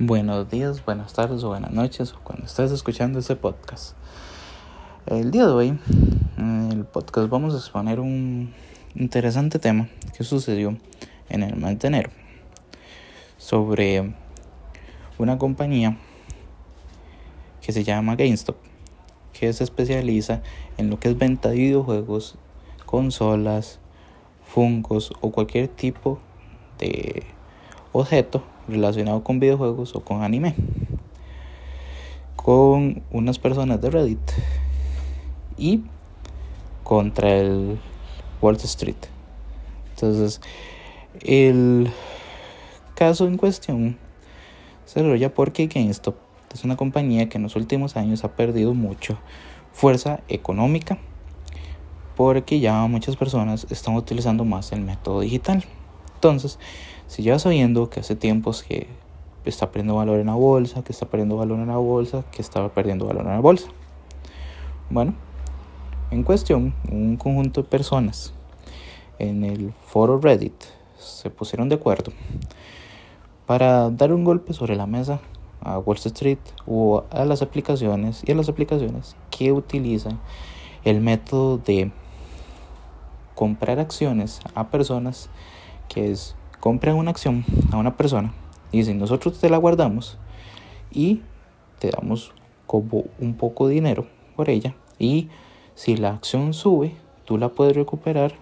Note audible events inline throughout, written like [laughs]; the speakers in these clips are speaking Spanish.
Buenos días, buenas tardes o buenas noches cuando estés escuchando este podcast. El día de hoy, en el podcast vamos a exponer un interesante tema que sucedió en el mes de enero sobre una compañía que se llama GameStop, que se especializa en lo que es venta de videojuegos, consolas, fungos o cualquier tipo de objeto relacionado con videojuegos o con anime. Con unas personas de Reddit y contra el Wall Street. Entonces, el caso en cuestión se desarrolla porque GameStop es una compañía que en los últimos años ha perdido mucho fuerza económica porque ya muchas personas están utilizando más el método digital. Entonces, si ya sabiendo que hace tiempos que está perdiendo valor en la bolsa, que está perdiendo valor en la bolsa, que estaba perdiendo valor en la bolsa. Bueno, en cuestión, un conjunto de personas en el foro Reddit se pusieron de acuerdo para dar un golpe sobre la mesa a Wall Street o a las aplicaciones y a las aplicaciones que utilizan el método de comprar acciones a personas que es compran una acción a una persona y dicen nosotros te la guardamos y te damos como un poco de dinero por ella y si la acción sube tú la puedes recuperar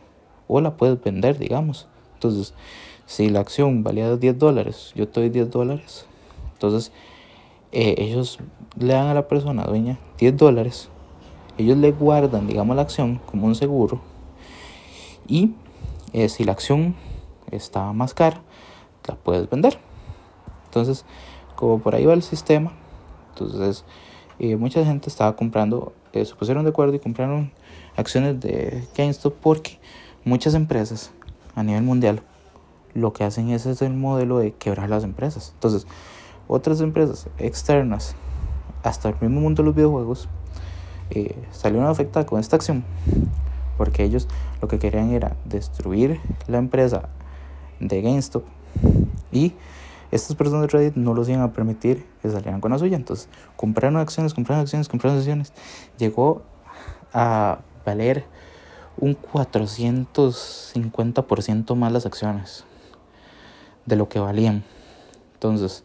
o la puedes vender digamos. Entonces si la acción valía 10 dólares yo te doy 10 dólares. Entonces eh, ellos le dan a la persona dueña 10 dólares. Ellos le guardan digamos la acción como un seguro y eh, si la acción está más cara, la puedes vender. Entonces, como por ahí va el sistema, entonces eh, mucha gente estaba comprando, eh, se pusieron de acuerdo y compraron acciones de GameStop porque muchas empresas a nivel mundial lo que hacen es, es el modelo de quebrar las empresas. Entonces, otras empresas externas, hasta el mismo mundo de los videojuegos, eh, salieron afectadas con esta acción porque ellos lo que querían era destruir la empresa de GameStop. Y estas personas de Reddit no los iban a permitir que salieran con la suya. Entonces, compraron acciones, compraron acciones, compraron acciones. Llegó a valer un 450% más las acciones de lo que valían. Entonces,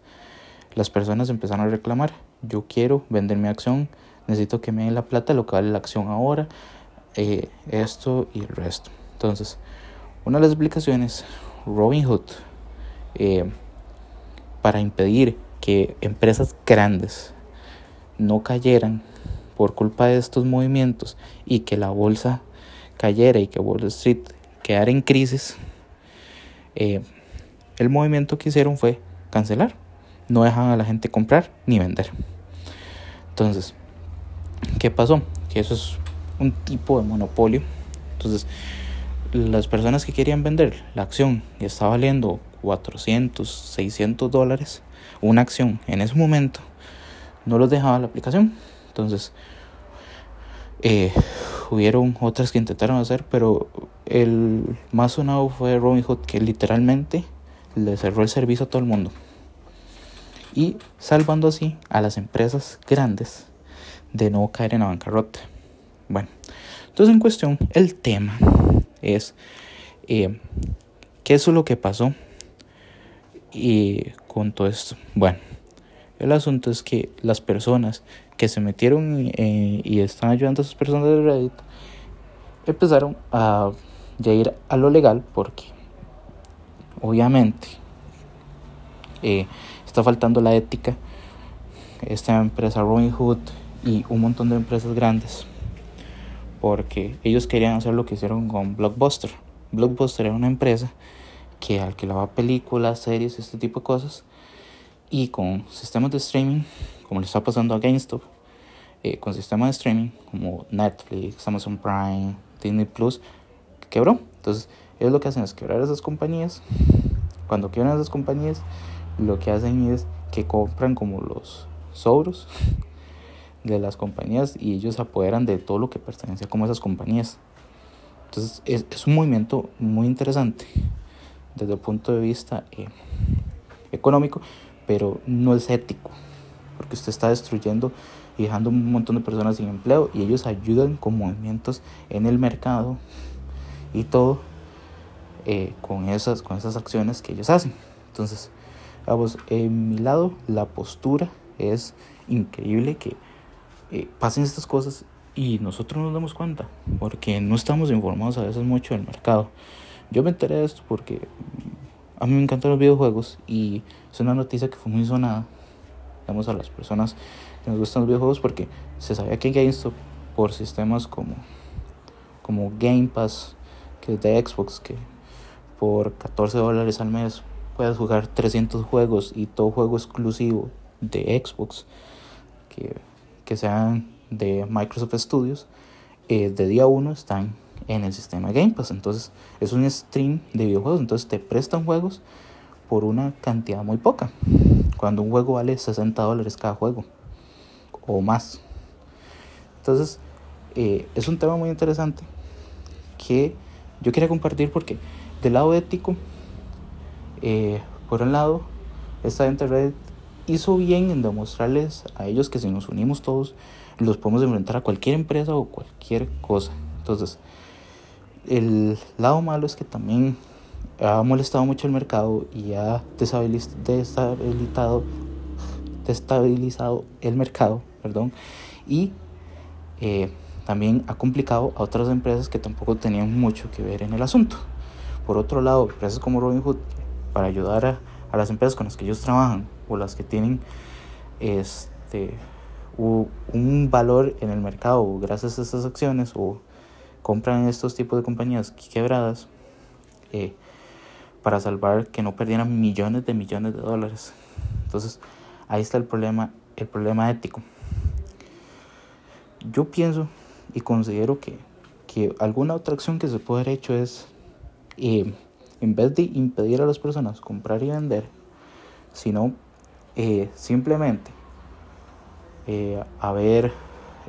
las personas empezaron a reclamar, yo quiero vender mi acción, necesito que me den la plata, lo que vale la acción ahora, eh, esto y el resto. Entonces, una de las explicaciones Robinhood eh, para impedir que empresas grandes no cayeran por culpa de estos movimientos y que la bolsa cayera y que Wall Street quedara en crisis, eh, el movimiento que hicieron fue cancelar. No dejan a la gente comprar ni vender. Entonces, ¿qué pasó? Que eso es un tipo de monopolio. Entonces, las personas que querían vender la acción y estaba valiendo 400, 600 dólares, una acción en ese momento, no los dejaba la aplicación. Entonces, eh, hubieron otras que intentaron hacer, pero el más sonado fue Robinhood, que literalmente le cerró el servicio a todo el mundo. Y salvando así a las empresas grandes de no caer en la bancarrota. Bueno, entonces en cuestión, el tema es eh, qué es lo que pasó y con todo esto. Bueno, el asunto es que las personas que se metieron eh, y están ayudando a esas personas de Reddit empezaron a ir a lo legal porque obviamente eh, está faltando la ética esta empresa Robinhood y un montón de empresas grandes porque ellos querían hacer lo que hicieron con Blockbuster. Blockbuster era una empresa que alquilaba películas, series, este tipo de cosas. Y con sistemas de streaming, como le está pasando a GameStop, eh, con sistemas de streaming como Netflix, Amazon Prime, Disney Plus, quebró. Entonces, ellos lo que hacen es quebrar esas compañías. Cuando quiebran esas compañías, lo que hacen es que compran como los sobros de las compañías y ellos se apoderan de todo lo que pertenece a como esas compañías. Entonces es, es, un movimiento muy interesante desde el punto de vista eh, económico, pero no es ético, porque usted está destruyendo y dejando un montón de personas sin empleo y ellos ayudan con movimientos en el mercado y todo eh, con, esas, con esas acciones que ellos hacen. Entonces, vamos, en mi lado, la postura es increíble que eh, pasen estas cosas y nosotros nos damos cuenta, porque no estamos informados a veces mucho del mercado. Yo me enteré de esto porque a mí me encantan los videojuegos y es una noticia que fue muy sonada, digamos, a las personas que nos gustan los videojuegos porque se sabía que GameStop, por sistemas como, como Game Pass, que es de Xbox, que por 14 dólares al mes puedes jugar 300 juegos y todo juego exclusivo de Xbox, que, que sean de Microsoft Studios, eh, de día 1 están en el sistema Game Pass. Entonces es un stream de videojuegos. Entonces te prestan juegos por una cantidad muy poca. Cuando un juego vale 60 dólares cada juego o más. Entonces eh, es un tema muy interesante que yo quería compartir porque del lado ético, eh, por un lado, esta gente Reddit hizo bien en demostrarles a ellos que si nos unimos todos, los podemos enfrentar a cualquier empresa o cualquier cosa. Entonces, el lado malo es que también ha molestado mucho el mercado y ha desestabilizado, destabilizado el mercado, perdón, y eh, también ha complicado a otras empresas que tampoco tenían mucho que ver en el asunto. Por otro lado, empresas como Robinhood, para ayudar a, a las empresas con las que ellos trabajan o las que tienen este un valor en el mercado gracias a estas acciones o compran estos tipos de compañías quebradas eh, para salvar que no perdieran millones de millones de dólares. Entonces ahí está el problema, el problema ético. Yo pienso y considero que, que alguna otra acción que se puede haber hecho es, eh, en vez de impedir a las personas comprar y vender, sino eh, simplemente eh, haber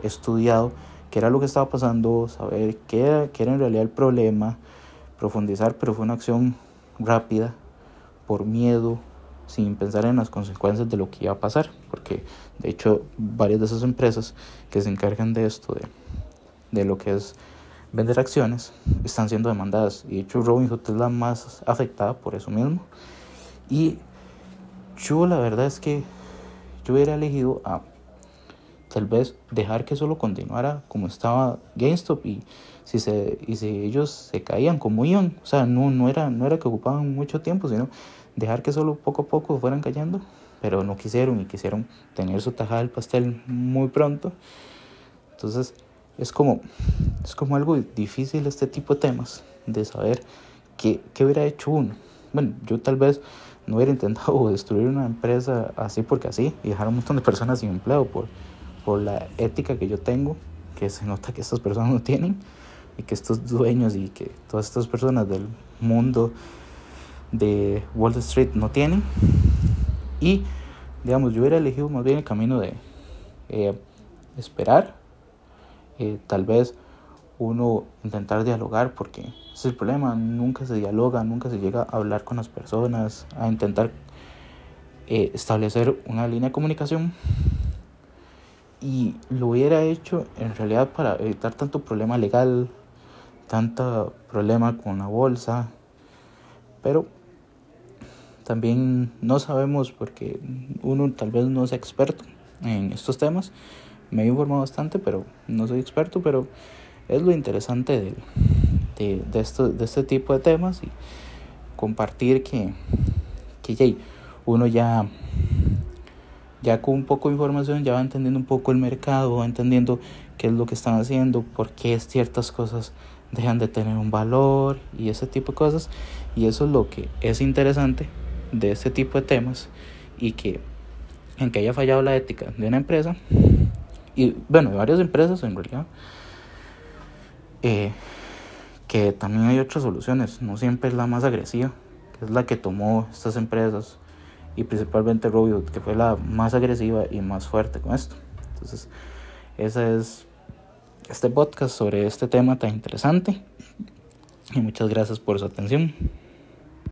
estudiado qué era lo que estaba pasando, saber qué era, en realidad el problema, profundizar, pero fue una acción rápida, por miedo, sin pensar en las consecuencias de lo que iba a pasar, porque de hecho varias de esas empresas que se encargan de esto, de, de lo que es vender acciones, están siendo demandadas. Y de hecho Robinhood es la más afectada por eso mismo. Y yo la verdad es que yo hubiera elegido a tal vez dejar que solo continuara como estaba GameStop y si se y si ellos se caían como iban, o sea, no no era no era que ocupaban mucho tiempo, sino dejar que solo poco a poco fueran cayendo, pero no quisieron y quisieron tener su tajada del pastel muy pronto. Entonces, es como es como algo difícil este tipo de temas de saber qué, qué hubiera hecho uno. Bueno, yo tal vez no hubiera intentado [laughs] destruir una empresa así porque así y dejar a un montón de personas sin empleo por por la ética que yo tengo, que se nota que estas personas no tienen y que estos dueños y que todas estas personas del mundo de Wall Street no tienen. Y, digamos, yo hubiera elegido más bien el camino de eh, esperar, eh, tal vez uno intentar dialogar, porque ese es el problema, nunca se dialoga, nunca se llega a hablar con las personas, a intentar eh, establecer una línea de comunicación y lo hubiera hecho en realidad para evitar tanto problema legal, tanto problema con la bolsa, pero también no sabemos porque uno tal vez no es experto en estos temas. Me he informado bastante, pero no soy experto, pero es lo interesante de, de, de, esto, de este tipo de temas y compartir que, que uno ya ya con un poco de información ya va entendiendo un poco el mercado, va entendiendo qué es lo que están haciendo, por qué ciertas cosas dejan de tener un valor y ese tipo de cosas. Y eso es lo que es interesante de este tipo de temas y que en que haya fallado la ética de una empresa y bueno, de varias empresas en realidad, eh, que también hay otras soluciones, no siempre es la más agresiva, que es la que tomó estas empresas y principalmente Robio, que fue la más agresiva y más fuerte con esto. Entonces, ese es este podcast sobre este tema tan interesante y muchas gracias por su atención.